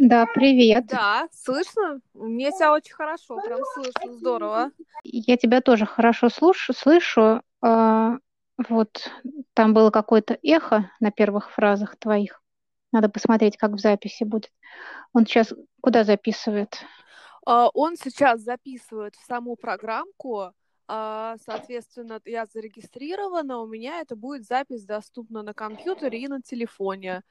Да, привет. Да, слышно? Мне тебя очень хорошо, прям слышно, здорово. Я тебя тоже хорошо слушаю, слышу. А, вот там было какое-то эхо на первых фразах твоих. Надо посмотреть, как в записи будет. Он сейчас куда записывает? А, он сейчас записывает в саму программку, а, соответственно, я зарегистрирована, у меня это будет запись доступна на компьютере и на телефоне.